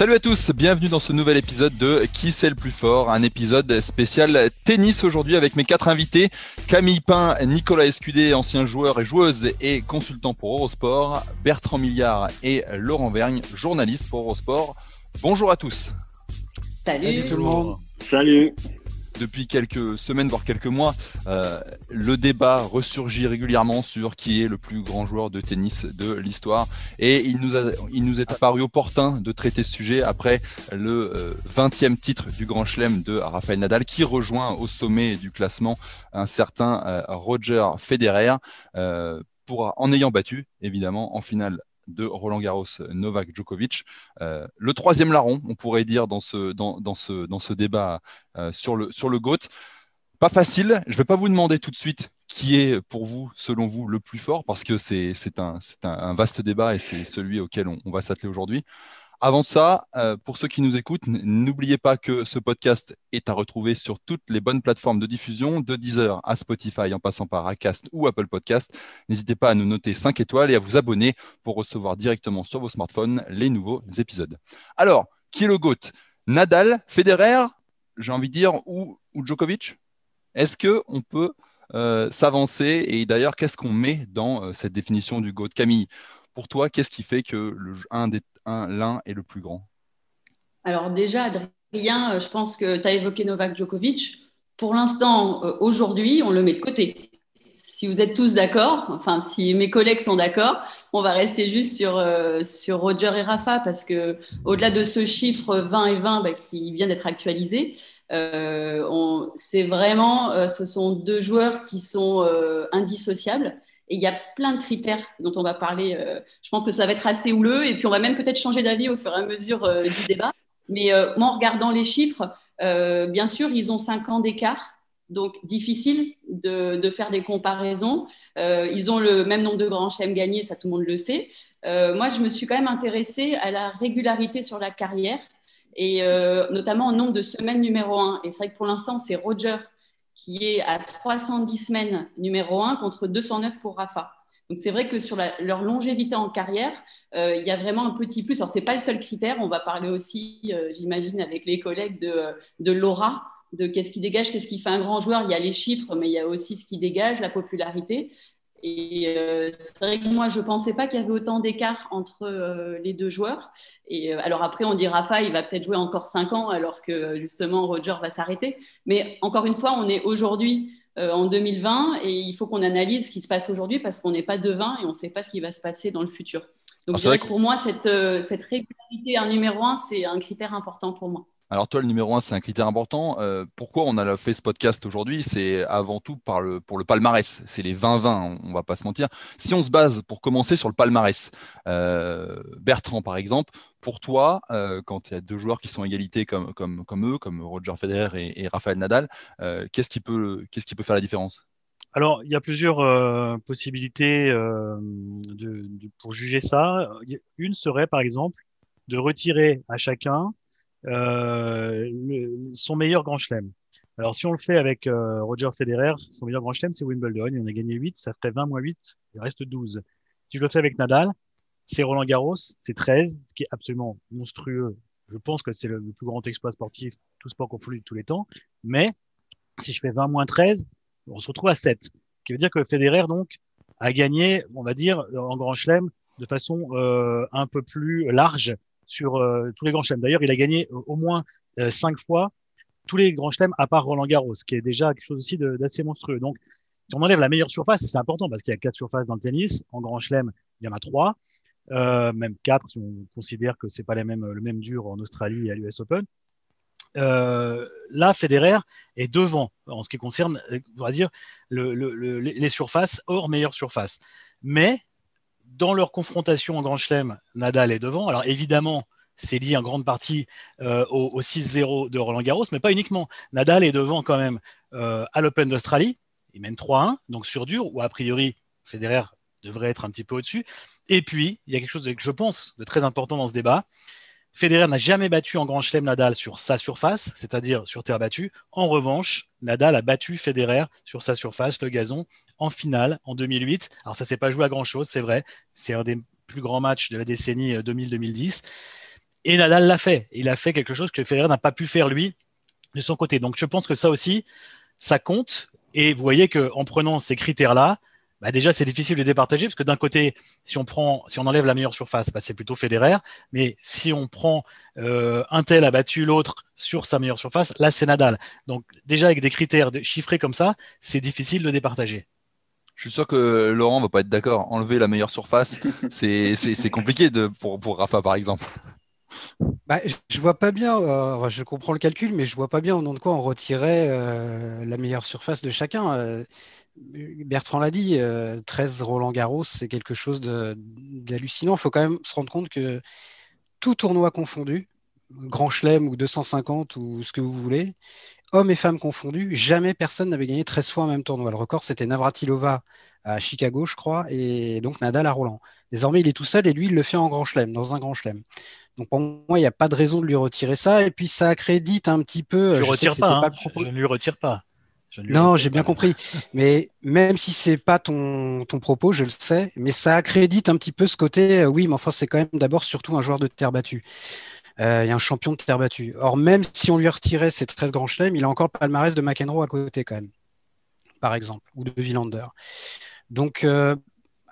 Salut à tous, bienvenue dans ce nouvel épisode de Qui c'est le plus fort, un épisode spécial tennis aujourd'hui avec mes quatre invités, Camille Pain, Nicolas Escudé, ancien joueur et joueuse et consultant pour Eurosport, Bertrand Milliard et Laurent Vergne, journaliste pour Eurosport. Bonjour à tous. Salut, Salut tout le monde. Salut depuis quelques semaines, voire quelques mois, euh, le débat ressurgit régulièrement sur qui est le plus grand joueur de tennis de l'histoire. Et il nous, est apparu opportun de traiter ce sujet après le 20e euh, titre du Grand Chelem de Rafael Nadal, qui rejoint au sommet du classement un certain euh, Roger Federer. Pour, en ayant battu, évidemment, en finale de Roland Garros, Novak Djokovic. Euh, le troisième larron, on pourrait dire, dans ce, dans, dans ce, dans ce débat euh, sur, le, sur le GOAT. Pas facile, je ne vais pas vous demander tout de suite qui est pour vous, selon vous, le plus fort, parce que c'est un, un, vaste débat et c'est celui auquel on va s'atteler aujourd'hui. Avant ça, euh, pour ceux qui nous écoutent, n'oubliez pas que ce podcast est à retrouver sur toutes les bonnes plateformes de diffusion, de Deezer à Spotify en passant par Acast ou Apple Podcast. N'hésitez pas à nous noter 5 étoiles et à vous abonner pour recevoir directement sur vos smartphones les nouveaux épisodes. Alors, qui est le GOAT? Nadal, Federer, j'ai envie de dire, ou, Djokovic? Est-ce qu'on peut euh, s'avancer? Et d'ailleurs, qu'est-ce qu'on met dans euh, cette définition du GOAT? Camille, pour toi, qu'est-ce qui fait que le, un des l'un est le plus grand Alors déjà, Adrien, euh, je pense que tu as évoqué Novak Djokovic. Pour l'instant, euh, aujourd'hui, on le met de côté. Si vous êtes tous d'accord, enfin si mes collègues sont d'accord, on va rester juste sur, euh, sur Roger et Rafa parce que au-delà de ce chiffre 20 et 20 bah, qui vient d'être actualisé, c'est vraiment, ce sont deux joueurs qui sont indissociables et il y a plein de critères dont on va parler. Euh, je pense que ça va être assez houleux et puis on va même peut-être changer d'avis au fur et à mesure euh, du débat. Mais euh, moi, en regardant les chiffres, bien sûr, ils ont 5 ans d'écart. Donc, difficile de, faire des comparaisons. ils ont le même nombre de grands chelems gagnés, ça tout le monde le sait. moi, je me suis quand même intéressée à la régularité sur la carrière et notamment au nombre de semaines numéro 1. Et c'est vrai que pour l'instant, c'est Roger qui est à 310 semaines numéro 1 contre 209 pour Rafa. Donc c'est vrai que sur leur longévité en carrière, euh, il y a vraiment un petit plus. Alors c'est pas le seul critère. On va parler aussi, euh, j'imagine, avec les collègues de, de l'aura, de qu'est-ce qui dégage, qu'est-ce qui fait un grand joueur. Il y a les chiffres, mais il y a aussi ce qui dégage, la popularité. Et euh, c'est vrai que moi, je ne pensais pas qu'il y avait autant d'écart entre euh, les deux joueurs. Et euh, alors après, on dit Rafa, il va peut-être jouer encore 5 ans, alors que justement, Roger va s'arrêter. Mais encore une fois, on est aujourd'hui en 2020 et il faut qu'on analyse ce qui se passe aujourd'hui parce qu'on n'est pas devin et on ne sait pas ce qui va se passer dans le futur. Donc, ah, pour moi, cette, cette régularité en numéro 1, c'est un critère important pour moi. Alors toi, le numéro un, c'est un critère important. Euh, pourquoi on a fait ce podcast aujourd'hui? C'est avant tout par le, pour le palmarès. C'est les 20-20, on, va pas se mentir. Si on se base pour commencer sur le palmarès, euh, Bertrand par exemple, pour toi, euh, quand il y a deux joueurs qui sont égalité comme, comme, comme eux, comme Roger Federer et, et Rafael Nadal, qu'est-ce qui, peut, qu'est-ce qui peut faire la différence? Alors, il y a plusieurs possibilités de, pour juger ça. Une serait, par exemple, de retirer à chacun euh, son meilleur grand chelem. Alors, si on le fait avec euh, Roger Federer, son meilleur grand chelem, c'est Wimbledon. Il en a gagné 8, ça ferait 20 moins 8, il reste 12. Si je le fais avec Nadal, c'est Roland Garros, c'est 13, ce qui est absolument monstrueux. Je pense que c'est le, plus grand exploit sportif, tout sport confondu de tous les temps. Mais si je fais 20 moins 13, on se retrouve à 7. Ce qui veut dire que Federer, donc, a gagné, on va dire, en grand chelem de façon euh, un peu plus large sur euh, tous les grands chelems. D'ailleurs, il a gagné au moins euh, cinq fois tous les grands chelems à part Roland Garros, qui est déjà quelque chose aussi d'assez monstrueux. Donc, si on enlève la meilleure surface, c'est important parce qu'il y a quatre surfaces dans le tennis. En grand chelem, il y en a trois, euh, même quatre si on considère que c'est pas les mêmes, le même dur en Australie et à l'US Open. là, Federer est devant en ce qui concerne, on va dire, les surfaces hors meilleure surface. Mais dans leur confrontation en Grand Chelem, Nadal est devant. Alors évidemment, c'est lié en grande partie euh, au, 6-0 de Roland Garros, mais pas uniquement. Nadal est devant quand même euh, à l'Open d'Australie. Il mène 3-1, donc sur dur, où a priori Federer devrait être un petit peu au-dessus. Et puis, il y a quelque chose que je pense de très important dans ce débat, Federer n'a jamais battu en Grand Chelem Nadal sur sa surface, c'est-à-dire sur terre battue. En revanche, Nadal a battu Federer sur sa surface, le gazon, en finale en 2008. Alors ça s'est pas joué à grand-chose, c'est vrai. C'est un des plus grands matchs de la décennie 2000-2010. Euh, Et Nadal l'a fait. Il a fait quelque chose que Federer n'a pas pu faire lui de son côté. Donc je pense que ça aussi, ça compte. Et vous voyez qu'en prenant ces critères-là, bah déjà c'est difficile de départager parce que d'un côté, si on prend, si on enlève la meilleure surface, bah c'est plutôt Federer. Mais si on prend euh, un tel a battu l'autre sur sa meilleure surface, là c'est Nadal. Donc déjà avec des critères chiffrés comme ça, c'est difficile de départager. Je suis sûr que Laurent va pas être d'accord. Enlever la meilleure surface, c'est compliqué de, pour, pour Rafa par exemple. Bah, je vois pas bien, euh, je comprends le calcul, mais je vois pas bien au nom de quoi on retirait euh, la meilleure surface de chacun. Euh, Bertrand l'a dit, 13 Roland Garros, c'est quelque chose d'hallucinant. Il faut quand même se rendre compte que tout tournoi confondu, Grand Chelem ou 250 ou ce que vous voulez, hommes et femmes confondus, jamais personne n'avait gagné 13 fois en même tournoi. Le record, c'était Navratilova à Chicago, je crois, et donc Nadal à Roland. Désormais, il est tout seul et lui, il le fait en Grand Chelem, dans un Grand Chelem. Donc pour moi, il n'y a pas de raison de lui retirer ça. Et puis ça accrédite un petit peu. Je, retire pas, hein. je ne lui retire pas. non, j'ai bien compris. Mais même si c'est pas ton, ton propos, je le sais, mais ça accrédite un petit peu ce côté. Euh, oui, mais enfin, c'est quand même d'abord surtout un joueur de terre battue. Euh, il y a un champion de terre battue. Or, même si on lui retirait ses 13 grands chelems, il a encore le palmarès de McEnroe à côté quand même, par exemple, ou de Villander. Donc, euh,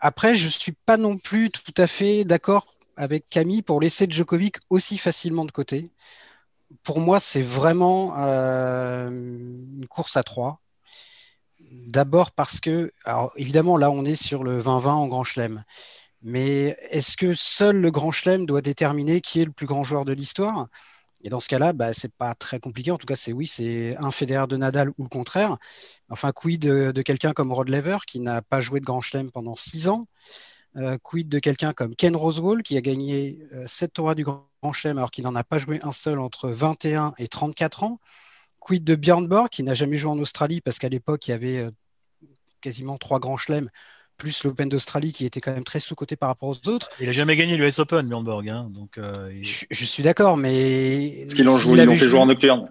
après, je suis pas non plus tout à fait d'accord avec Camille pour laisser Djokovic aussi facilement de côté. Pour moi, c'est vraiment euh, une course à trois. D'abord parce que, évidemment, là, on est sur le 20-20 en Grand Chelem. Mais est-ce que seul le Grand Chelem doit déterminer qui est le plus grand joueur de l'histoire? Et dans ce cas-là, bah, c'est pas très compliqué. En tout cas, c'est oui, c'est un fédérateur de Nadal ou le contraire. Enfin, quid de, quelqu'un comme Rod Lever qui n'a pas joué de Grand Chelem pendant six ans? Quid de quelqu'un comme Ken Rosewall qui a gagné 7 euh, tournois du Grand Chelem alors qu'il n'en a pas joué un seul entre 21 et 34 ans Quid de Björn Borg qui n'a jamais joué en Australie parce qu'à l'époque il y avait euh, quasiment trois grands chelems plus l'Open d'Australie qui était quand même très sous-coté par rapport aux autres. Il n'a jamais gagné l'US Open, Björn Borg. Hein, donc, je, suis d'accord, mais. Parce qu'ils ont joué, ils fait jouer en nocturne.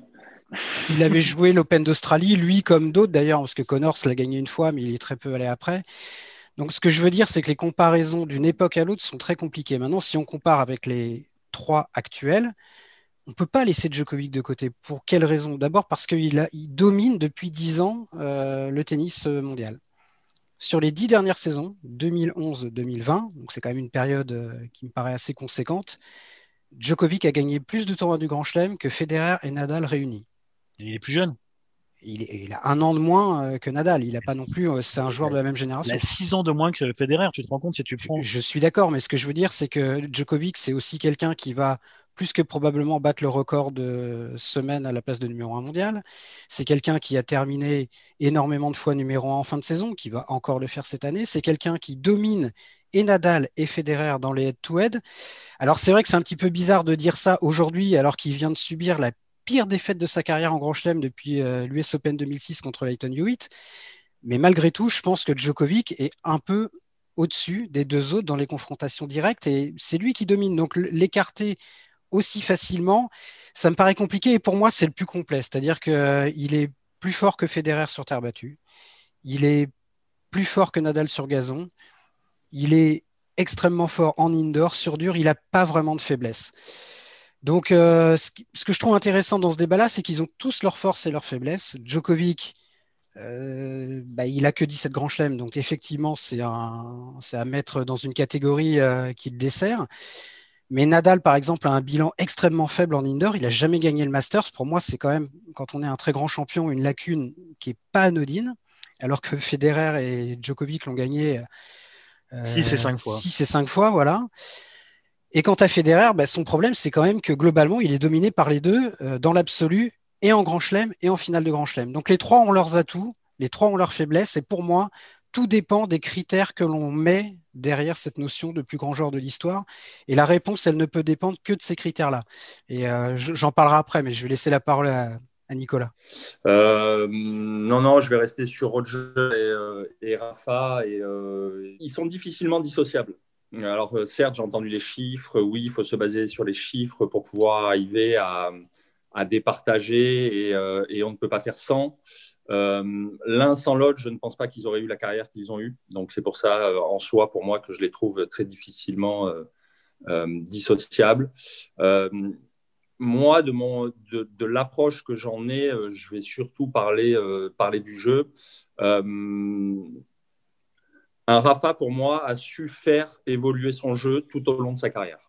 Il avait joué l'Open d'Australie, lui comme d'autres d'ailleurs, parce que Connors l'a gagné une fois, mais il est très peu allé après. Donc, ce que je veux dire, c'est que les comparaisons d'une époque à l'autre sont très compliquées. Maintenant, si on compare avec les trois actuels, on ne peut pas laisser Djokovic de côté. Pour quelle raison? D'abord parce qu'il il domine depuis dix ans euh, le tennis mondial. Sur les dix dernières saisons, 2011-2020, donc c'est quand même une période euh, qui me paraît assez conséquente, Djokovic a gagné plus de tournois du Grand Chelem que Federer et Nadal réunis. Il est plus jeune il, a un an de moins euh, que Nadal. Il a pas non plus. Euh, c'est un joueur de la même génération. Il a six ans de moins que Federer. Tu te rends compte si tu prends. Je, suis d'accord, mais ce que je veux dire, c'est que Djokovic, c'est aussi quelqu'un qui va plus que probablement battre le record de semaine à la place de numéro un mondial. C'est quelqu'un qui a terminé énormément de fois numéro un en fin de saison, qui va encore le faire cette année. C'est quelqu'un qui domine et Nadal et Federer dans les head-to-head. Alors c'est vrai que c'est un petit peu bizarre de dire ça aujourd'hui alors qu'il vient de subir la pire défaite de sa carrière en Grand Chelem depuis euh, l'US Open 2006 contre Leighton Hewitt. Mais malgré tout, je pense que Djokovic est un peu au-dessus des deux autres dans les confrontations directes et c'est lui qui domine. Donc l'écarter aussi facilement, ça me paraît compliqué et pour moi, c'est le plus complet. C'est-à-dire qu'il euh, est plus fort que Federer sur terre battue. Il est plus fort que Nadal sur gazon. Il est extrêmement fort en indoor. Sur dur, il n'a pas vraiment de faiblesse. Donc, euh, ce, que je trouve intéressant dans ce débat-là, c'est qu'ils ont tous leurs forces et leurs faiblesses. Djokovic, euh, bah, il a que 17 grands chelems, donc effectivement, c'est à mettre dans une catégorie euh, qui le dessert. Mais Nadal, par exemple, a un bilan extrêmement faible en indoor. Il n'a jamais gagné le Masters. Pour moi, c'est quand même, quand on est un très grand champion, une lacune qui n'est pas anodine. Alors que Federer et Djokovic l'ont gagné 6 et 5 fois. 6 et 5 fois, voilà. Et quant à Federer, bah, son problème, c'est quand même que globalement, il est dominé par les deux euh, dans l'absolu et en Grand Chelem et en finale de Grand Chelem. Donc les trois ont leurs atouts, les trois ont leurs faiblesses. Et pour moi, tout dépend des critères que l'on met derrière cette notion de plus grand joueur de l'histoire. Et la réponse, elle ne peut dépendre que de ces critères-là. Et euh, j'en parlerai après, mais je vais laisser la parole à, Nicolas. Euh, non, non, je vais rester sur Roger et, Rafa. Et, ils sont difficilement dissociables. Alors, euh, certes, j'ai entendu les chiffres. Oui, il faut se baser sur les chiffres pour pouvoir arriver à, départager euh, et, on ne peut pas faire sans. Euh, l'un sans l'autre, je ne pense pas qu'ils auraient eu la carrière qu'ils ont eue. Donc, c'est pour ça, en soi, pour moi, que je les trouve très difficilement dissociables. moi, de, l'approche que j'en ai, je vais surtout parler du jeu un Rafa, pour moi, a su faire évoluer son jeu tout au long de sa carrière.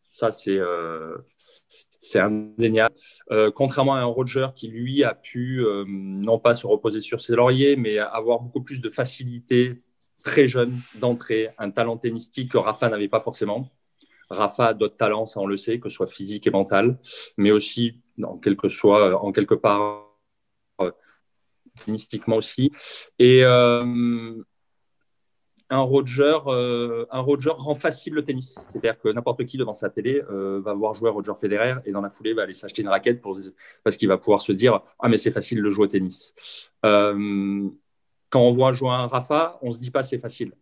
Ça, c'est euh, indéniable. Euh, contrairement à un Roger qui, lui, a pu, euh, non pas se reposer sur ses lauriers, mais avoir beaucoup plus de facilité très jeune d'entrée, un talent tennistique que Rafa n'avait pas forcément. Rafa a d'autres talents, ça on le sait, que ce soit physique et mental, mais aussi en quelque, soit, en quelque part euh, tennistiquement aussi. Et, un Roger, euh, un Roger rend facile le tennis. C'est-à-dire que n'importe qui devant sa télé euh, va voir jouer Roger Federer et dans la foulée va aller s'acheter une raquette pour, parce qu'il va pouvoir se dire Ah, mais c'est facile de jouer au tennis. Euh, quand on voit jouer un Rafa, on ne se dit pas c'est facile.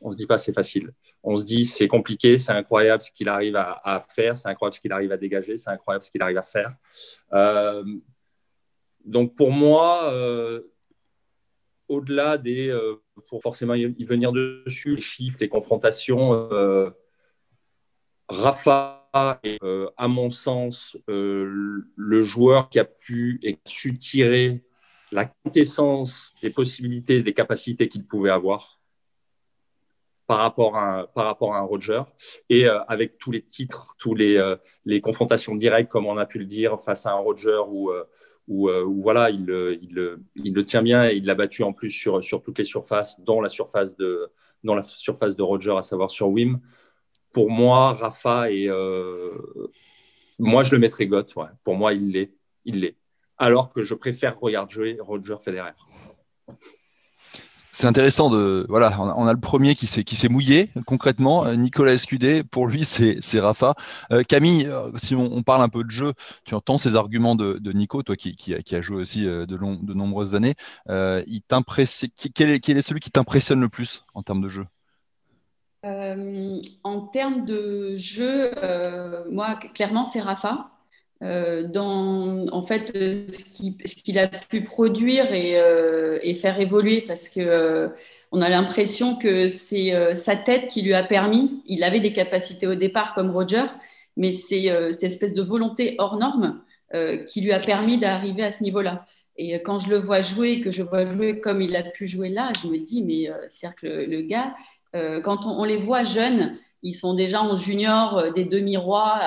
On se dit pas c'est facile. On se dit c'est compliqué, c'est incroyable ce qu'il arrive à, à faire, c'est incroyable ce qu'il arrive à dégager, c'est incroyable ce qu'il arrive à faire. donc pour moi, au-delà des, euh, pour forcément y venir dessus, les chiffres, les confrontations, euh, Rafa est, euh, à mon sens, le joueur qui a pu et su tirer la quintessence des possibilités, des capacités qu'il pouvait avoir par rapport à un, par rapport à un Roger. Et avec tous les titres, tous les, les confrontations directes, comme on a pu le dire, face à un Roger ou où, voilà, il, il, il, le tient bien et il l'a battu en plus sur, toutes les surfaces, dont la surface de, dans la surface de Roger, à savoir sur Wim. Pour moi, Rafa et euh, moi je le mettrais Gott. Pour moi, il l'est, il l'est. Alors que je préfère regarder Roger Federer c'est intéressant de voilà, on a, le premier qui s'est qui s'est mouillé concrètement. Euh, Nicolas Escudé, pour lui c'est Rafa. Euh, Camille, euh, si on, parle un peu de jeu, tu entends ces arguments de, Nico, toi qui, qui, a joué aussi de, de nombreuses années. il. Quel est, quel est celui qui t'impressionne le plus en termes de jeu? En termes de jeu, moi clairement c'est Rafa. Euh, dans en fait ce qu'il a pu produire et, euh, faire évoluer parce que euh, on a l'impression que c'est sa tête qui lui a permis. Il avait des capacités au départ comme Roger, mais c'est cette espèce de volonté hors norme qui lui a permis d'arriver à ce niveau-là. Et quand je le vois jouer, que je vois jouer comme il a pu jouer là, je me dis, mais que le, gars, quand on, les voit jeunes, ils sont déjà en junior des demi-rois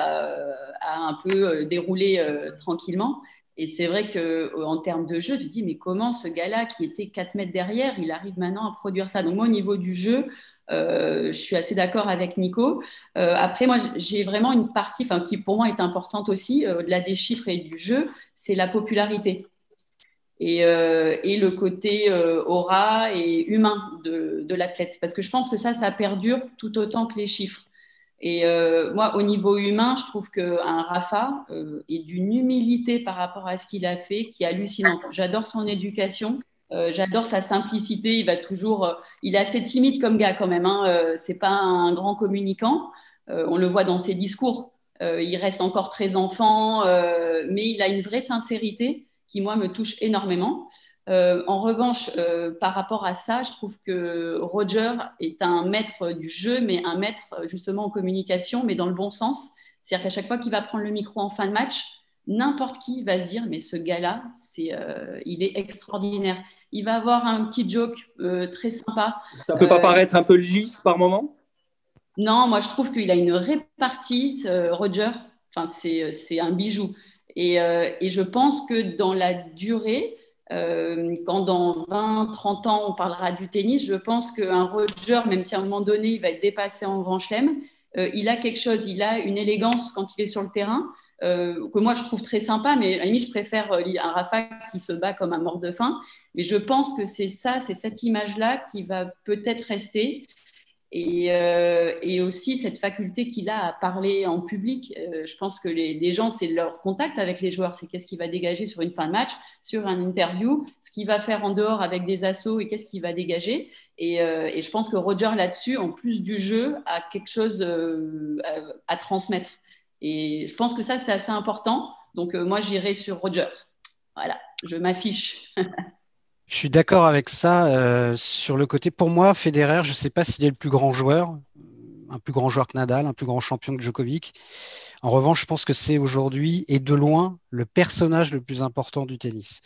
à un peu euh, dérouler euh, tranquillement. Et c'est vrai qu'en euh, termes de jeu, tu te dis, mais comment ce gars-là, qui était 4 mètres derrière, il arrive maintenant à produire ça? Donc moi, au niveau du jeu, je suis assez d'accord avec Nico. après, moi, j'ai vraiment une partie qui pour moi est importante aussi, au-delà des chiffres et du jeu, c'est la popularité. Et, et le côté aura et humain de, l'athlète. Parce que je pense que ça, ça perdure tout autant que les chiffres. Et euh, moi, au niveau humain, je trouve qu'un Rafa euh, est d'une humilité par rapport à ce qu'il a fait qui est hallucinante. J'adore son éducation. Euh, j'adore sa simplicité. Il va toujours. il est assez timide comme gars quand même. Hein. c'est pas un grand communicant. on le voit dans ses discours. il reste encore très enfant, mais il a une vraie sincérité qui moi me touche énormément. Euh, en revanche, euh, par rapport à ça, je trouve que Roger est un maître du jeu, mais un maître euh, justement en communication, mais dans le bon sens. C'est-à-dire qu'à chaque fois qu'il va prendre le micro en fin de match, n'importe qui va se dire mais ce gars-là, c'est, il est extraordinaire. Il va avoir un petit joke très sympa. Ça peut pas paraître un peu lisse par moment? Non, moi je trouve qu'il a une répartie, Roger. Enfin, c'est, c'est un bijou. Et, et, je pense que dans la durée, euh, quand dans 20, 30 ans, on parlera du tennis, je pense qu'un Roger, même si à un moment donné, il va être dépassé en Grand Chelem, il a quelque chose, il a une élégance quand il est sur le terrain. que moi je trouve très sympa, mais à la je préfère un Rafa qui se bat comme un mort de faim. Mais je pense que c'est ça, c'est cette image-là qui va peut-être rester. Euh, et, aussi cette faculté qu'il a à parler en public. Euh, je pense que les, gens, c'est leur contact avec les joueurs, c'est qu'est-ce qu'il va dégager sur une fin de match, sur un interview, ce qu'il va faire en dehors avec des assauts et qu'est-ce qu'il va dégager. Et, euh, je pense que Roger, là-dessus, en plus du jeu, a quelque chose à, transmettre. Et je pense que ça, c'est assez important. Donc, moi, j'irai sur Roger. Voilà, je m'affiche. Je suis d'accord avec ça. Euh, sur le côté, pour moi, Federer, je ne sais pas s'il est le plus grand joueur, un plus grand joueur que Nadal, un plus grand champion que Djokovic. En revanche, je pense que c'est aujourd'hui et de loin le personnage le plus important du tennis.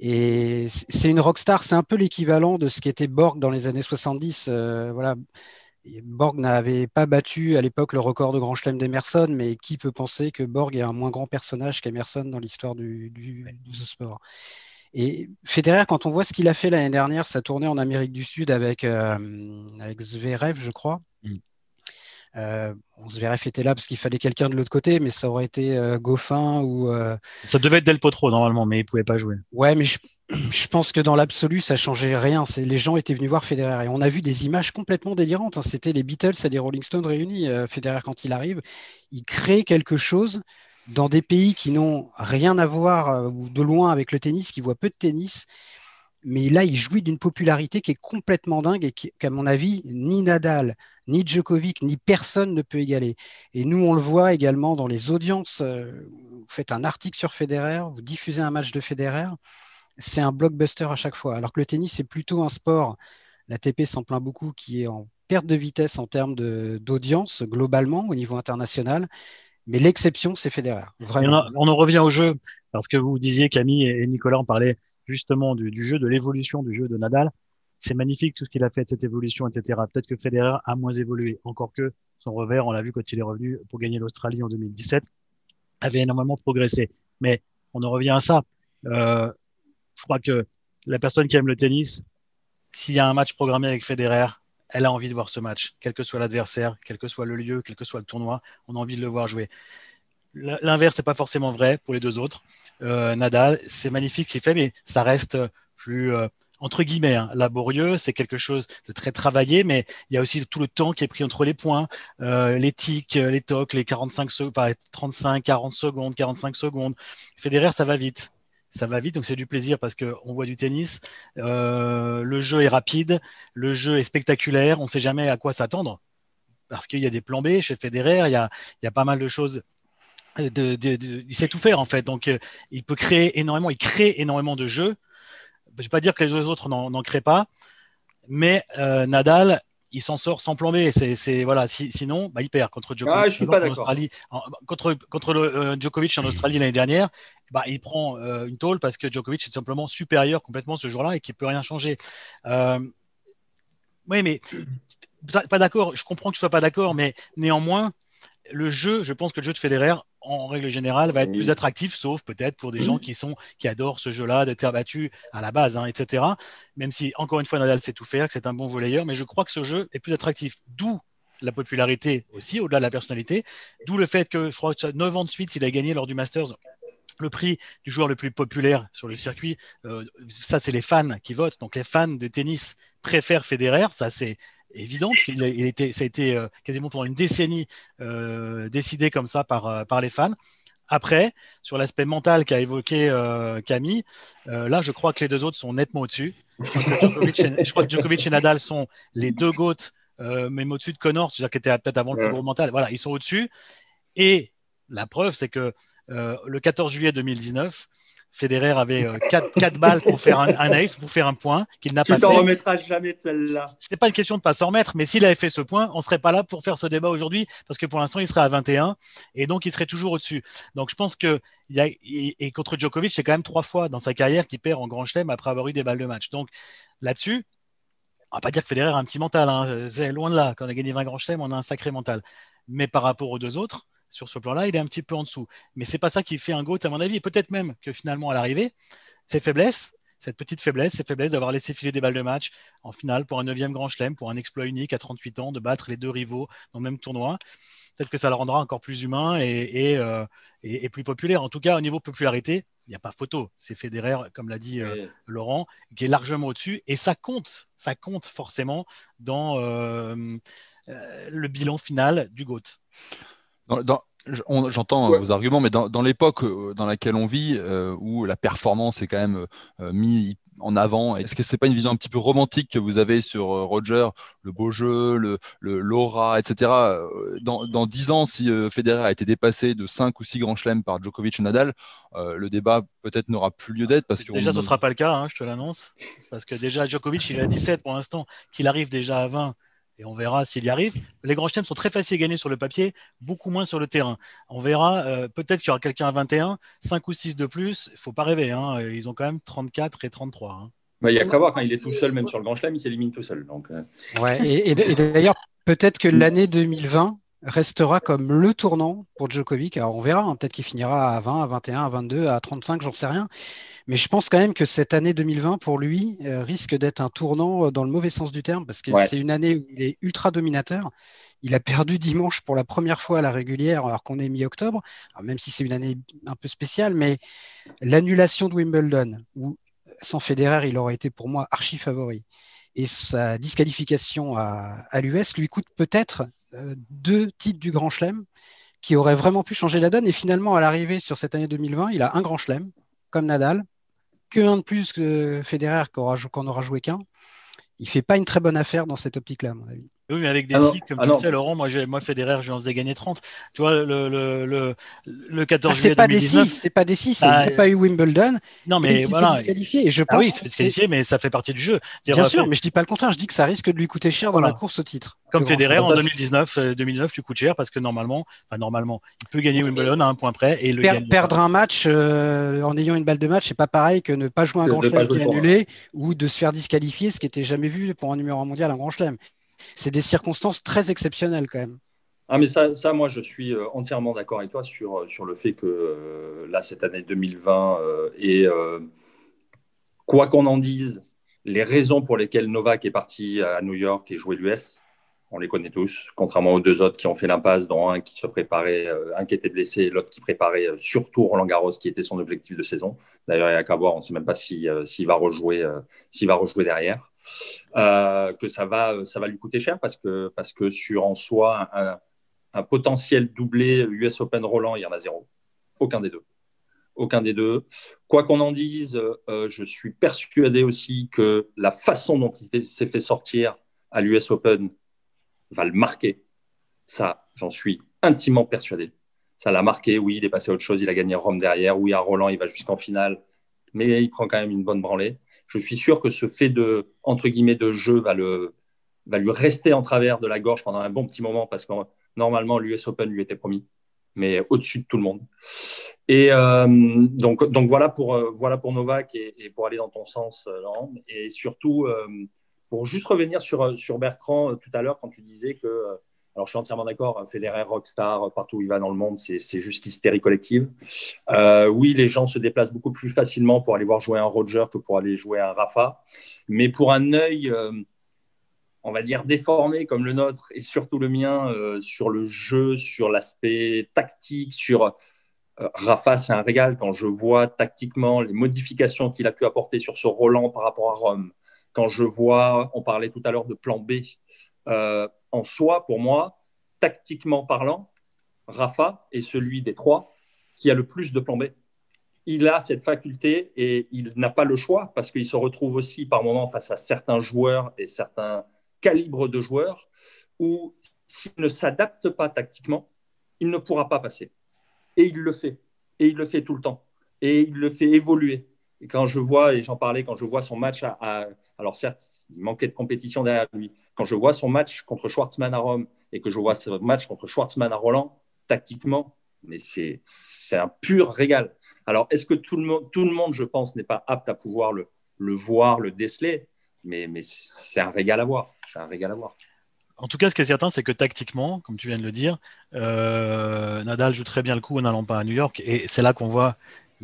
Et c'est une rockstar, c'est un peu l'équivalent de ce qu'était Borg dans les années 70. Euh, voilà. Borg n'avait pas battu à l'époque le record de Grand Chelem d'Emerson, mais qui peut penser que Borg est un moins grand personnage qu'Emerson dans l'histoire du, du, sport? Et Federer, quand on voit ce qu'il a fait l'année dernière, sa tournée en Amérique du Sud avec, euh, avec Zverev, je crois. Mm. Euh, Zverev était là parce qu'il fallait quelqu'un de l'autre côté, mais ça aurait été euh, Goffin ou. Euh, ça devait être Del Potro normalement, mais il pouvait pas jouer. Ouais, mais je, je pense que dans l'absolu, ça changeait rien. Les gens étaient venus voir Federer et on a vu des images complètement délirantes. Hein. C'était les Beatles et les Rolling Stones réunis. Federer, quand il arrive, il crée quelque chose dans des pays qui n'ont rien à voir euh, de loin avec le tennis, qui voient peu de tennis. Mais là, il jouit d'une popularité qui est complètement dingue et qu'à mon avis, ni Nadal, ni Djokovic, ni personne ne peut égaler. Et nous, on le voit également dans les audiences. Euh, vous faites un article sur Federer, vous diffusez un match de Federer, c'est un blockbuster à chaque fois. Alors que le tennis, c'est plutôt un sport, la TP s'en plaint beaucoup, qui est en perte de vitesse en termes d'audience globalement au niveau international. Mais l'exception, c'est Federer. Vraiment. On, en revient au jeu, parce que vous disiez, Camille et Nicolas, on parlait justement du, jeu, de l'évolution du jeu de Nadal. C'est magnifique tout ce qu'il a fait de cette évolution, etc. Peut-être que Federer a moins évolué, encore que son revers, on l'a vu quand il est revenu pour gagner l'Australie en 2017, avait énormément progressé. Mais on en revient à ça. Euh, je crois que la personne qui aime le tennis, s'il y a un match programmé avec Federer, elle a envie de voir ce match, quel que soit l'adversaire, quel que soit le lieu, quel que soit le tournoi, on a envie de le voir jouer. L'inverse n'est pas forcément vrai pour les deux autres. Euh, Nadal, c'est magnifique ce qu'il fait, mais ça reste plus euh, entre guillemets hein, laborieux. C'est quelque chose de très travaillé, mais il y a aussi tout le temps qui est pris entre les points, euh, les tics, les tocs, les 45 enfin, 35, 40 secondes, 45 secondes. Federer, ça va vite ça va vite, donc c'est du plaisir parce qu'on voit du tennis. Euh, le jeu est rapide, le jeu est spectaculaire, on ne sait jamais à quoi s'attendre parce qu'il y a des plans B chez Federer, il y a, pas mal de choses. De, il sait tout faire en fait, donc euh, il peut créer énormément, il crée énormément de jeux. Je ne vais pas dire que les autres n'en créent pas, mais euh, Nadal, il s'en sort sans plomber. C'est voilà. sinon, bah, il perd contre Djokovic. en Australie, contre contre le, euh, Djokovic en Australie l'année dernière. Bah, il prend euh, une tôle parce que Djokovic est simplement supérieur complètement ce jour-là et qu'il peut rien changer. Euh, oui, mais pas d'accord. Je comprends que tu sois pas d'accord, mais néanmoins, le jeu, je pense que le jeu de Federer, en règle générale, va être plus attractif, sauf peut-être pour des gens qui sont qui adorent ce jeu-là de terre battue à la base, hein, etc. Même si, encore une fois, Nadal sait tout faire, que c'est un bon volleyeur, mais je crois que ce jeu est plus attractif. D'où la popularité aussi, au-delà de la personnalité. D'où le fait que, je crois que 9 ans de suite, il a gagné lors du Masters le prix du joueur le plus populaire sur le circuit, euh, ça c'est les fans qui votent. Donc les fans de tennis préfèrent Federer, ça c'est évident. Il, il était, ça a été euh, quasiment pendant une décennie euh, décidé comme ça par, euh, par les fans. Après, sur l'aspect mental qu'a évoqué Camille, là, je crois que les deux autres sont nettement au-dessus. Je, crois que Djokovic et Nadal sont les deux GOAT, même au-dessus de Connor, c'est-à-dire qui était peut-être avant le plus gros mental. Voilà, ils sont au-dessus. Et la preuve, c'est que le 14 juillet 2019, Federer avait 4, euh, balles pour faire un, ace, pour faire un point qu'il n'a pas fait. Tu t'en remettras jamais de celle-là. C'est pas une question de pas s'en remettre, mais s'il avait fait ce point, on serait pas là pour faire ce débat aujourd'hui parce que pour l'instant, il serait à 21 et donc il serait toujours au-dessus. Donc je pense que il y a, et contre Djokovic, c'est quand même trois fois dans sa carrière qu'il perd en Grand Chelem après avoir eu des balles de match. Donc là-dessus, on va pas dire que Federer a un petit mental, hein. c'est loin de là. Quand on a gagné 20 Grand Chelem, on a un sacré mental. Mais par rapport aux deux autres, sur ce plan-là, il est un petit peu en dessous. Mais c'est pas ça qui fait un GOAT, à mon avis. Et peut-être même que finalement, à l'arrivée, ses faiblesses, cette petite faiblesse, cette faiblesse d'avoir laissé filer des balles de match en finale pour un neuvième grand chelem, pour un exploit unique à 38 ans, de battre les deux rivaux dans le même tournoi. Peut-être que ça le rendra encore plus humain et, euh, plus populaire. En tout cas, au niveau popularité, il n'y a pas photo. C'est Federer, comme l'a dit euh, Laurent, qui est largement au-dessus. Et ça compte, ça compte forcément dans euh, le bilan final du GOAT. J'entends vos arguments, mais dans, l'époque dans laquelle on vit, où la performance est quand même mise en avant Est-ce que c'est pas une vision un petit peu romantique que vous avez sur euh, Roger, le beau jeu, le, l'aura, etc. Euh, dans, dans 10 ans, si euh, Federer a été dépassé de 5 ou 6 grands chelems par Djokovic et Nadal, le débat peut-être n'aura plus lieu d'être. parce que Déjà, ce ne sera pas le cas, hein, je te l'annonce. Parce que déjà, Djokovic, il est à 17 pour l'instant, qu'il arrive déjà à 20 et on verra s'il y arrive. Les grands chelems sont très faciles à gagner sur le papier, beaucoup moins sur le terrain. On verra, euh, peut-être qu'il y aura quelqu'un à 21, 5 ou 6 de plus. Il ne faut pas rêver, hein. ils ont quand même 34 et 33. Hein. Bah, il n'y a qu'à voir, quand il est tout seul, même sur le grand chelem, il s'élimine tout seul. Donc, euh. et, d'ailleurs, peut-être que l'année 2020 restera comme le tournant pour Djokovic. Alors on verra, hein. peut-être qu'il finira à 20, à 21, à 22, à 35, j'en sais rien. Mais je pense quand même que cette année 2020, pour lui, euh, risque d'être un tournant euh, dans le mauvais sens du terme, parce que c'est une année où il est ultra dominateur. Il a perdu dimanche pour la première fois à la régulière, alors qu'on est mi-octobre, même si c'est une année un peu spéciale, mais l'annulation de Wimbledon, où sans Federer, il aurait été pour moi archi favori, et sa disqualification à, l'US lui coûte peut-être euh, deux titres du Grand Chelem qui auraient vraiment pu changer la donne. Et finalement, à l'arrivée sur cette année 2020, il a un Grand Chelem, comme Nadal, un de plus que Federer qu'on aura joué qu'un. Il fait pas une très bonne affaire dans cette optique-là, à mon avis. Oui, mais avec des ah cycles, comme tu sais, Laurent, moi, moi Federer, je lui en faisais gagner 30. Tu vois, le, le, le, le 14 ah, juillet pas 2019... C'est pas des 6, bah, il n'a pas eu Wimbledon. Non, mais il voilà. Disqualifié. Et je ah pense oui, disqualifié, mais ça fait partie du jeu. Bien sûr, mais je dis pas le contraire. Je dis que ça risque de lui coûter cher dans la course au titre. Comme Federer en 2019, 2019, tu coûtes cher parce que normalement, enfin normalement, il peut gagner Wimbledon à un point près et le Perdre un match euh, en ayant une balle de match, c'est pas pareil que ne pas jouer un grand chelem qui est annulé ou de se faire disqualifier, ce qui était jamais vu pour un numéro mondial, un grand chelem c'est des circonstances très exceptionnelles quand même. Ah mais ça, moi je suis euh, entièrement d'accord avec toi sur, euh, le fait que euh, là cette année 2020 et quoi qu'on en dise, les raisons pour lesquelles Novak est parti à New York et jouer l'US, on les connaît tous, contrairement aux deux autres qui ont fait l'impasse, dont un qui se préparait, un qui était blessé, l'autre qui préparait surtout Roland Garros, qui était son objectif de saison. D'ailleurs, il n'y a qu'à voir, on ne sait même pas s'il va rejouer, va rejouer derrière. Euh, que ça va, ça va lui coûter cher parce que, parce que sur en soi, un, potentiel doublé US Open Roland, il y en a zéro. Aucun des deux. Aucun des deux. Quoi qu'on en dise, euh, je suis persuadé aussi que la façon dont il s'est fait sortir à l'US Open va le marquer. Ça, j'en suis intimement persuadé. Ça l'a marqué. Oui, il est passé à autre chose. Il a gagné Rome derrière. Oui, à Roland, il va jusqu'en finale. Mais il prend quand même une bonne branlée je suis sûr que ce fait de, entre guillemets, de jeu va, le, va lui rester en travers de la gorge pendant un bon petit moment parce que normalement, l'US Open lui était promis, mais au-dessus de tout le monde. Et euh, donc, donc voilà, pour, euh, voilà pour Novak et, pour aller dans ton sens, euh, Laurent. Et surtout, pour juste revenir sur, sur Bertrand tout à l'heure, quand tu disais que alors, je suis entièrement d'accord. Hein, Federer, rockstar, partout où il va dans le monde, c'est juste l'hystérie collective. Euh, oui, les gens se déplacent beaucoup plus facilement pour aller voir jouer un Roger que pour aller jouer un Rafa. Mais pour un œil, euh, on va dire, déformé comme le nôtre et surtout le mien euh, sur le jeu, sur l'aspect tactique, sur Rafa, c'est un régal quand je vois tactiquement les modifications qu'il a pu apporter sur ce Roland par rapport à Rome. Quand je vois, on parlait tout à l'heure de plan B en soi, pour moi, tactiquement parlant, Rafa est celui des trois qui a le plus de plan B. Il a cette faculté et il n'a pas le choix parce qu'il se retrouve aussi par moments face à certains joueurs et certains calibres de joueurs où s'il ne s'adapte pas tactiquement, il ne pourra pas passer. Et il le fait. Et il le fait tout le temps. Et il le fait évoluer. Quand je vois, et j'en parlais, quand je vois son match à alors certes, il manquait de compétition derrière lui, quand je vois son match contre Schwartzmann à Rome et que je vois ce match contre Schwartzmann à Roland, tactiquement, mais c'est un pur régal. Alors, est-ce que tout le, monde, tout le monde, je pense, n'est pas apte à pouvoir le, le voir, le déceler? Mais, mais c'est un régal à voir. C'est un régal à voir. En tout cas, ce qui est certain, c'est que tactiquement, comme tu viens de le dire, euh, Nadal joue très bien le coup en n'allant pas à New York. Et c'est là qu'on voit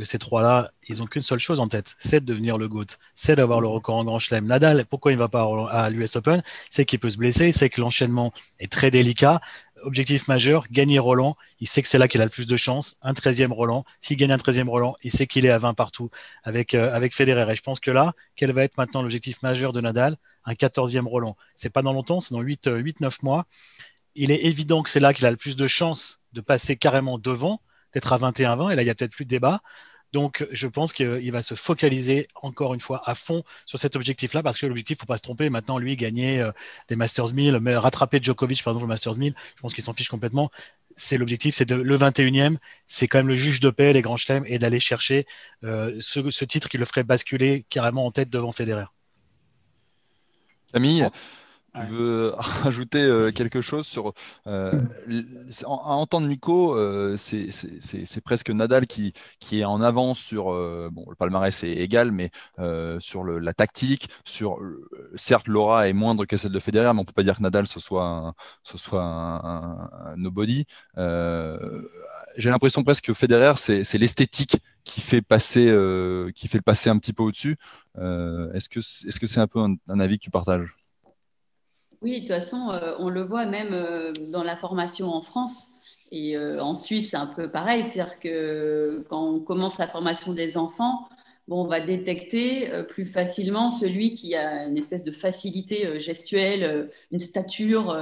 ces trois-là, ils n'ont qu'une seule chose en tête, c'est de devenir le GOAT, c'est d'avoir le record en Grand Chelem. Nadal, pourquoi il ne va pas à l'US Open? C'est qu'il peut se blesser, c'est que l'enchaînement est très délicat. Objectif majeur, gagner Roland. Il sait que c'est là qu'il a le plus de chance. Un 13e Roland. S'il gagne un 13e Roland, il sait qu'il est à 20 partout avec, euh, avec Federer. Et je pense que là, quel va être maintenant l'objectif majeur de Nadal? Un 14e Roland. C'est pas dans longtemps, c'est dans 8-9 euh, mois. Il est évident que c'est là qu'il a le plus de chance de passer carrément devant, d'être à 21-20. Et là, il y a peut-être plus de débat. Donc, je pense qu'il va se focaliser encore une fois à fond sur cet objectif-là, parce que l'objectif, faut pas se tromper. Maintenant, lui, gagner euh, des Masters 1000, mais rattraper Djokovic, par exemple, le Masters 1000, je pense qu'il s'en fiche complètement. C'est l'objectif, c'est le 21e, c'est quand même le juge de paix, les grands chelems, et d'aller chercher euh, ce, titre qui le ferait basculer carrément en tête devant Federer. Camille, tu veux rajouter euh, quelque chose sur. Euh, en, entendre Nico, euh, c'est presque Nadal qui, qui est en avance sur. bon, le palmarès est égal, mais sur la tactique, sur. certes, Laura est moindre que celle de Federer, mais on ne peut pas dire que Nadal ce soit un, ce soit un, nobody. J'ai l'impression presque que Federer, c'est l'esthétique qui fait passer, qui fait le passer un petit peu au-dessus. Est-ce que c'est -ce c'est un peu un avis que tu partages? Oui, de toute façon, euh, on le voit même euh, dans la formation en France. Et euh, en Suisse, c'est un peu pareil. C'est-à-dire que quand on commence la formation des enfants, bon, on va détecter plus facilement celui qui a une espèce de facilité gestuelle, une stature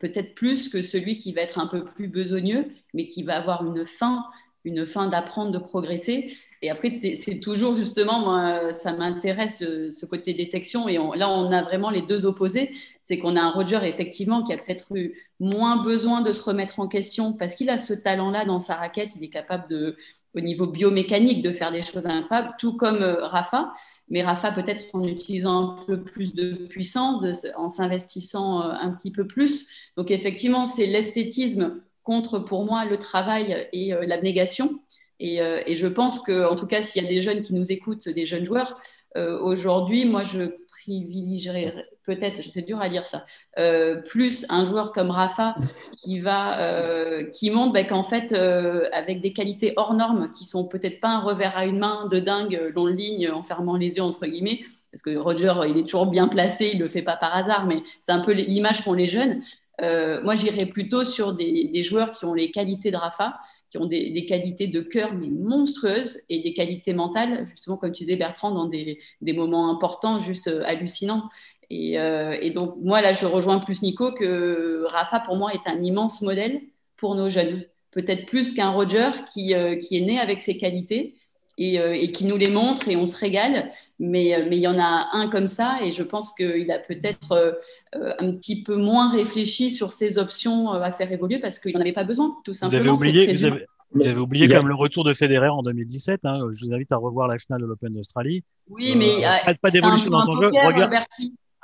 peut-être plus que celui qui va être un peu plus besogneux, mais qui va avoir une fin, une fin d'apprendre, de progresser. Et après, c'est toujours justement, moi, ça m'intéresse ce côté détection. Et là, on a vraiment les deux opposés c'est qu'on a un Roger effectivement qui a peut-être eu moins besoin de se remettre en question parce qu'il a ce talent-là dans sa raquette, il est capable de, au niveau biomécanique de faire des choses incroyables, tout comme euh, Rafa, mais Rafa peut-être en utilisant un peu plus de puissance, en s'investissant euh, un petit peu plus. Donc effectivement, c'est l'esthétisme contre pour moi le travail et euh, l'abnégation. Et, je pense que, en tout cas, s'il y a des jeunes qui nous écoutent, des jeunes joueurs, aujourd'hui, moi, je privilégierais peut-être, c'est dur à dire ça, euh, plus un joueur comme Rafa qui va, euh, qui montre bah, qu'en fait, euh, avec des qualités hors normes, qui sont peut-être pas un revers à une main de dingue, long ligne, en fermant les yeux entre guillemets, parce que Roger, il est toujours bien placé, il le fait pas par hasard, mais c'est un peu l'image qu'ont les jeunes. moi, j'irais plutôt sur des, des, joueurs qui ont les qualités de Rafa, qui ont des, qualités de cœur mais monstrueuses et des qualités mentales, justement comme tu disais Bertrand, dans des, des moments importants, juste hallucinants. Euh, et, donc, moi, là, je rejoins plus Nico que Rafa, pour moi, est un immense modèle pour nos jeunes. Peut-être plus qu'un Roger qui, euh, qui, est né avec ses qualités et, euh, et, qui nous les montre et on se régale. Mais, mais il y en a un comme ça et je pense qu'il a peut-être un petit peu moins réfléchi sur ses options à faire évoluer parce qu'il n'en avait pas besoin, tout simplement. Vous avez oublié, vous avez, vous avez oublié comme le retour de Federer en 2017. Hein. Je vous invite à revoir la finale de l'Open d'Australie. Oui, mais pas, pas d'évolution dans son jeu. Regarde,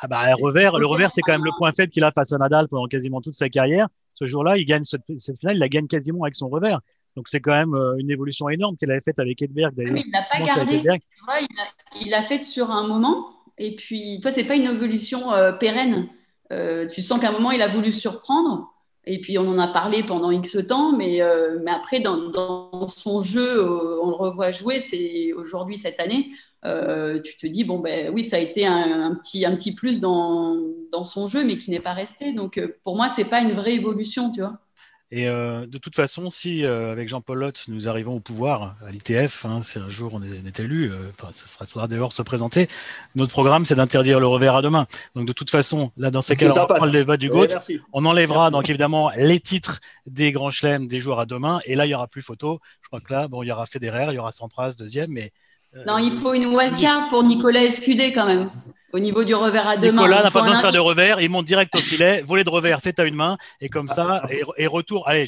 ah bah, revers, le revers, c'est quand même le point faible qu'il a face à Nadal pendant quasiment toute sa carrière. Ce jour-là, il gagne cette, finale, il la gagne quasiment avec son revers. Donc c'est quand même euh, une évolution énorme qu'elle avait faite avec Edberg. Ah il n'a pas gardé? il l'a fait sur un moment. Et puis, toi, c'est pas une évolution euh, pérenne. Euh, tu sens qu'à un moment, il a voulu surprendre. Et puis, on en a parlé pendant X temps, mais, mais après, dans, dans, son jeu, on le revoit jouer, c'est aujourd'hui, cette année, tu te dis, bon, ben oui, ça a été un, petit, un petit plus dans, dans, son jeu, mais qui n'est pas resté. Donc, pour moi, c'est pas une vraie évolution, tu vois. Et euh, de toute façon, si avec Jean-Paul Lotte, nous arrivons au pouvoir à l'ITF, hein, si un jour on est, élu, enfin, ça sera, faudra d'ailleurs se présenter. Notre programme, c'est d'interdire le revers à demain. Donc de toute façon, là, dans ces cas-là, on prend le débat du GOAT, on enlèvera donc évidemment les titres des grands chelems des joueurs à demain, et là, il y aura plus photo. Je crois que là, bon, il y aura Federer, il y aura Sampras deuxième, mais non, il faut une wildcard pour Nicolas Escudé quand même. Au niveau du revers à deux Nicolas n'a pas besoin de faire de revers, il monte direct au filet, voler de revers, c'est à une main, et comme ça, et, retour, allez,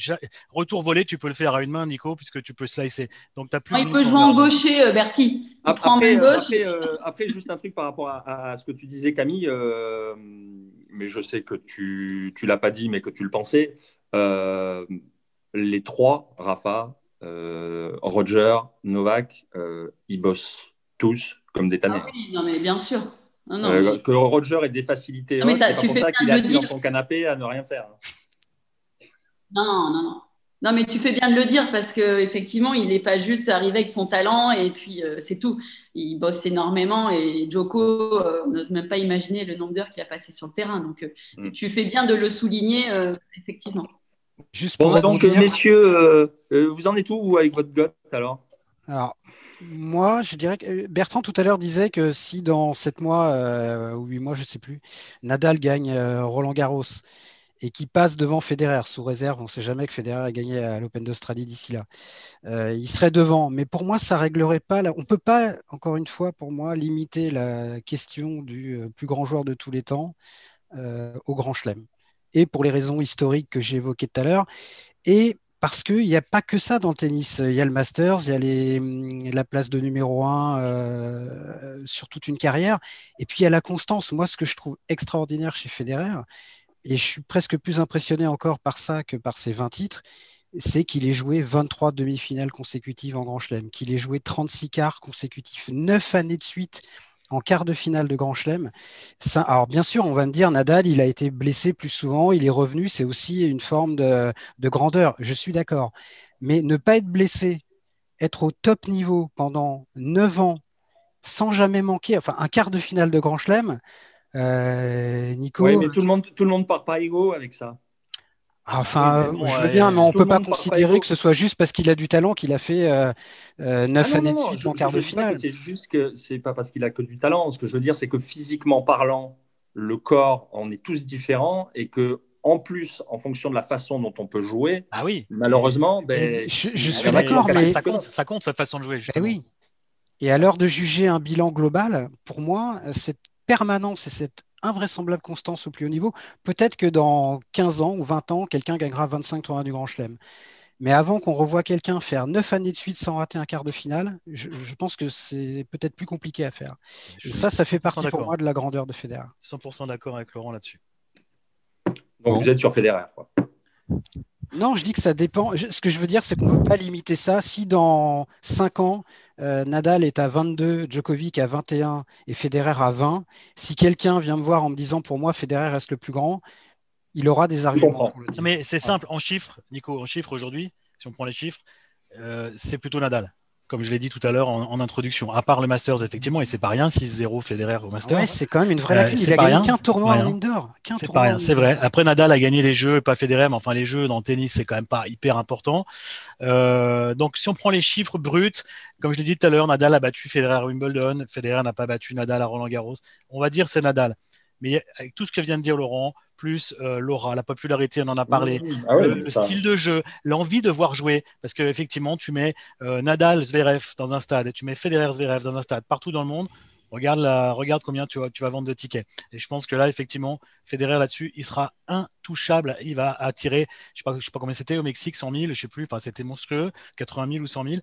retour volé, tu peux le faire à une main, Nico, puisque tu peux slicer. Donc as plus. il peut jouer en gaucher, euh, Bertie. Après, gauche. Euh, après, juste un truc par rapport à, ce que tu disais, Camille, euh, mais je sais que tu ne l'as pas dit, mais que tu le pensais. les trois, Rafa, euh, Roger, Novak, euh, ils bossent tous comme des tannés. Ah oui, non, mais bien sûr. Euh, que Roger ait des facilités, c'est pour ça qu'il est assis dans son canapé à ne rien faire. Non, non, non. Non, mais tu fais bien de le dire parce qu'effectivement, il n'est pas juste arrivé avec son talent et puis euh, c'est tout. Il bosse énormément et Joko, euh, on n'ose même pas imaginer le nombre d'heures qu'il a passé sur le terrain. Donc, euh, mm. tu fais bien de le souligner, effectivement. Juste pour donc, messieurs, vous en êtes où avec votre goth alors? Alors, moi, je dirais que Bertrand tout à l'heure disait que si dans 7 mois ou 8 mois, je ne sais plus, Nadal gagne Roland Garros et qui passe devant Federer sous réserve. On ne sait jamais que Federer a gagné à l'Open d'Australie d'ici là. Euh, il serait devant, mais pour moi, ça réglerait pas. On ne peut pas, encore une fois, pour moi, limiter la question du euh, plus grand joueur de tous les temps euh, au Grand Chelem. Et pour les raisons historiques que j'ai évoquées tout à l'heure, et parce qu'il n'y a pas que ça dans le tennis. Il y a le Masters, il y a la place de numéro un sur toute une carrière, et puis il y a la constance. Moi, ce que je trouve extraordinaire chez Federer, et je suis presque plus impressionné encore par ça que par ses 20 titres, c'est qu'il ait joué 23 demi-finales consécutives en Grand Chelem, qu'il ait joué 36 quarts consécutifs, 9 années de suite en quart de finale de Grand Chelem. alors bien sûr, on va me dire, Nadal, il a été blessé plus souvent, il est revenu, c'est aussi une forme de, de grandeur, je suis d'accord. Mais ne pas être blessé, être au top niveau pendant 9 ans, sans jamais manquer, enfin un quart de finale de Grand Chelem, euh, Nico. Oui, mais tout le monde, tout le monde part pas égaux avec ça. Enfin, je veux bien, mais on ne peut pas considérer que ce soit juste parce qu'il a du talent qu'il a fait euh, euh, 9 ah années de suite en quart de finale. C'est juste que c'est pas parce qu'il a que du talent. Ce que je veux dire, c'est que physiquement parlant, le corps, on est tous différents et que en plus, en fonction de la façon dont on peut jouer, ah oui. malheureusement, ben, je, suis d'accord, mais ça compte, ça compte la façon de jouer. Ben oui. Et à l'heure de juger un bilan global, pour moi, cette permanence et cette invraisemblable constance au plus haut niveau, peut-être que dans 15 ans ou 20 ans, quelqu'un gagnera 25 tournois du Grand Chelem. Mais avant qu'on revoie quelqu'un faire 9 années de suite sans rater un quart de finale, je, pense que c'est peut-être plus compliqué à faire. et ça, ça fait partie pour moi de la grandeur de Federer. 100% d'accord avec Laurent là-dessus. Donc vous êtes sur Federer. Quoi. Non, je dis que ça dépend. ce que je veux dire, c'est qu'on ne peut pas limiter ça. Si dans 5 ans, euh, Nadal est à 22, Djokovic à 21 et Federer à 20, si quelqu'un vient me voir en me disant pour moi Federer reste le plus grand, il aura des arguments. Pour le dire. Mais c'est simple, en chiffres, Nico, en chiffres aujourd'hui, si on prend les chiffres, euh, c'est plutôt Nadal comme je l'ai dit tout à l'heure en, introduction. À part le Masters, effectivement, et c'est pas rien, 6-0 Federer au Masters. Ouais, c'est quand même une vraie euh, lacune. il a gagné qu'un tournoi en indoor. C'est pas rien, c'est vrai. Après, Nadal a gagné les jeux, pas Federer, mais enfin, les jeux dans le tennis, c'est quand même pas hyper important. Euh, donc, si on prend les chiffres bruts, comme je l'ai dit tout à l'heure, Nadal a battu Federer à Wimbledon, Federer n'a pas battu Nadal à Roland Garros. On va dire c'est Nadal. Mais avec tout ce que vient de dire Laurent, plus euh, Laura, la popularité, on en a parlé, ah le, style de jeu, l'envie de voir jouer, parce qu'effectivement, tu mets euh, Nadal, Zverev dans un stade, et tu mets Federer, Zverev dans un stade, partout dans le monde, regarde, la, regarde combien tu vas, tu vas vendre de tickets. Et je pense que là, effectivement, Federer là-dessus, il sera intouchable. Il va attirer, je ne sais, sais, pas combien c'était au Mexique, 100 000, je sais plus, enfin c'était monstrueux, 80 000 ou 100 000.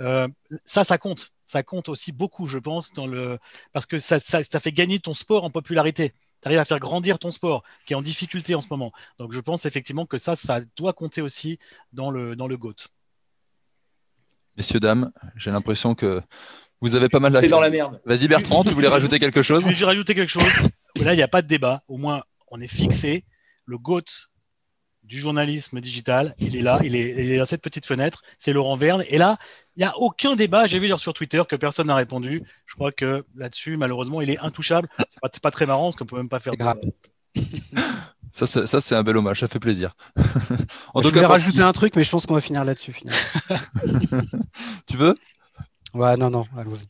Euh, ça, ça compte. Ça compte aussi beaucoup, je pense, dans le... parce que ça, ça, ça fait gagner ton sport en popularité tu arrives à faire grandir ton sport qui est en difficulté en ce moment. Donc je pense effectivement que ça, ça doit compter aussi dans le, dans le GOAT. Messieurs, dames, j'ai l'impression que vous avez pas mal C'est dans la merde. Vas-y Bertrand, tu voulais rajouter quelque chose? Je vais rajouter quelque chose. Là, il n'y a pas de débat. Au moins, on est fixé. Le GOAT du journalisme digital. Il est là, il est, dans cette petite fenêtre. C'est Laurent Verne. Et là, il n'y a aucun débat. J'ai vu dire sur Twitter que personne n'a répondu. Je crois que là-dessus, malheureusement, il est intouchable. C'est pas, pas très marrant parce qu'on peut même pas faire de. Ça, ça c'est un bel hommage, ça fait plaisir. en je tout vais rajouter un truc, mais je pense qu'on va finir là-dessus. tu veux? Ouais, non, non, allons-y.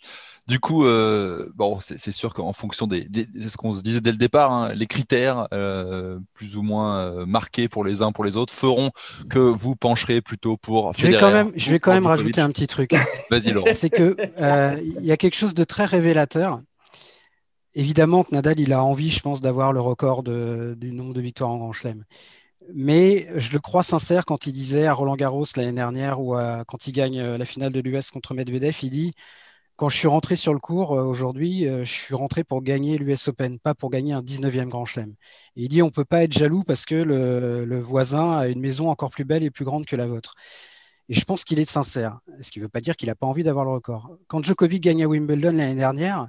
Du coup, euh, bon, c'est sûr qu'en fonction des, c'est ce qu'on se disait dès le départ, hein, les critères euh, plus ou moins euh, marqués pour les uns pour les autres feront que vous pencherez plutôt pour. Je vais quand même, je vais quand même rajouter un petit truc. Vas-y, Laurent. C'est que il y a quelque chose de très révélateur. Évidemment que Nadal, il a envie, je pense, d'avoir le record du nombre de victoires en Grand Chelem. Mais je le crois sincère quand il disait à Roland Garros l'année dernière ou quand il gagne la finale de l'US contre Medvedev, il dit quand je suis rentré sur le cours euh, aujourd'hui, euh, je suis rentré pour gagner l'US Open, pas pour gagner un 19e Grand Chelem. il dit on peut pas être jaloux parce que le, voisin a une maison encore plus belle et plus grande que la vôtre. Et je pense qu'il est sincère, ce qui ne veut pas dire qu'il n'a pas envie d'avoir le record. Quand Djokovic gagne à Wimbledon l'année dernière,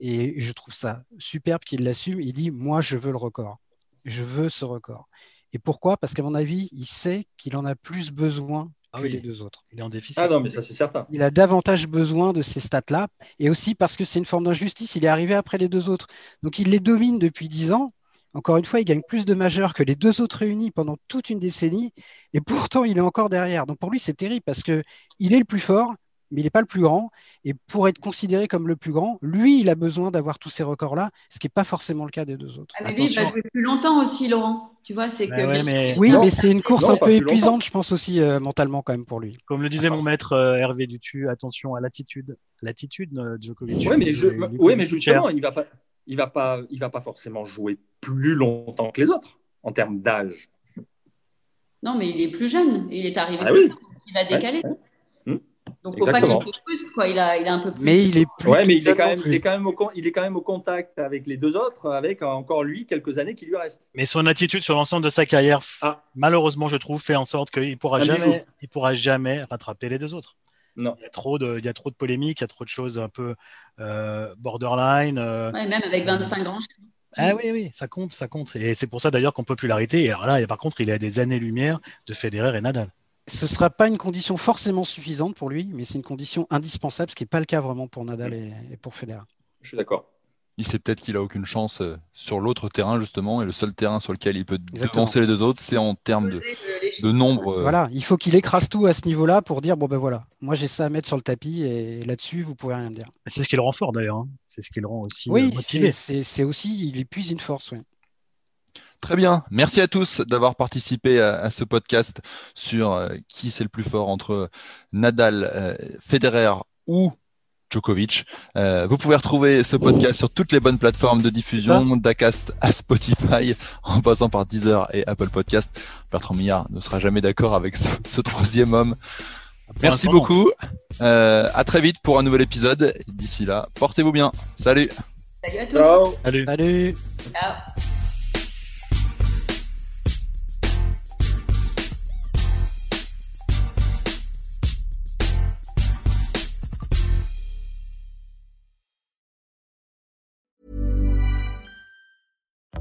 et je trouve ça superbe qu'il l'assume, il dit moi je veux le record, je veux ce record. Et pourquoi? Parce qu'à mon avis, il sait qu'il en a plus besoin ah que les deux autres. Il est en déficit. Ah non, mais ça c'est certain. Il a davantage besoin de ces stats-là, et aussi parce que c'est une forme d'injustice. Il est arrivé après les deux autres, donc il les domine depuis dix ans. Encore une fois, il gagne plus de majeurs que les deux autres réunis pendant toute une décennie, et pourtant il est encore derrière. Donc pour lui, c'est terrible parce que il est le plus fort, mais il n'est pas le plus grand. Et pour être considéré comme le plus grand, lui, il a besoin d'avoir tous ces records-là, ce qui n'est pas forcément le cas des deux autres. Ah, mais lui, il va jouer plus longtemps aussi, Laurent. Tu vois, c'est que. Oui, mais c'est une course un peu épuisante, je pense aussi euh, mentalement quand même pour lui. Comme le disait mon maître euh, Hervé Dutu, attention à l'attitude. L'attitude, euh, Djokovic. Oui, mais, je... mais justement, il va pas. Il va pas, il va pas forcément jouer plus longtemps que les autres en termes d'âge. Non, mais il est plus jeune. Il est arrivé. Ah, oui. Il va décaler. Donc, faut pas qu'il frustre, quoi. Il a, il a un peu plus. Mais il est plus. Ouais, mais il est, quand même, il, est quand même au, il est quand même au contact avec les deux autres, avec encore lui quelques années qui lui restent. Mais son attitude sur l'ensemble de sa carrière, ah. malheureusement, je trouve, fait en sorte qu'il pourra jamais, il pourra jamais rattraper les deux autres. Non. Il y a trop de, il y a trop de polémiques, il y a trop de choses un peu euh, borderline. Euh, ouais, même avec 25 grands ah oui, oui, ça compte, ça compte. Et c'est pour ça d'ailleurs qu'en popularité, alors là, par contre, il a des années-lumière de Federer et Nadal ce ne sera pas une condition forcément suffisante pour lui, mais c'est une condition indispensable, ce qui n'est pas le cas vraiment pour Nadal et, pour Federer. Je suis d'accord. Il sait peut-être qu'il a aucune chance euh, sur l'autre terrain justement, et le seul terrain sur lequel il peut devancer les deux autres, c'est en termes de, de nombre. Euh, voilà, il faut qu'il écrase tout à ce niveau-là pour dire bon ben voilà, moi j'ai ça à mettre sur le tapis et là-dessus vous pouvez rien me dire. C'est ce qui le rend fort d'ailleurs, hein. c'est ce qui le rend aussi oui, euh, c'est aussi il épuise une force. Oui. Très bien. Merci à tous d'avoir participé à, ce podcast sur euh, qui c'est le plus fort entre Nadal, euh, Federer ou Djokovic. Euh, vous pouvez retrouver ce podcast sur toutes les bonnes plateformes de diffusion, d'Acast à Spotify, en passant par Deezer et Apple Podcast. Bertrand Millard ne sera jamais d'accord avec ce, troisième homme. Merci beaucoup. à très vite pour un nouvel épisode. D'ici là, portez-vous bien. Salut. Salut à tous. Salut. Salut. Ciao.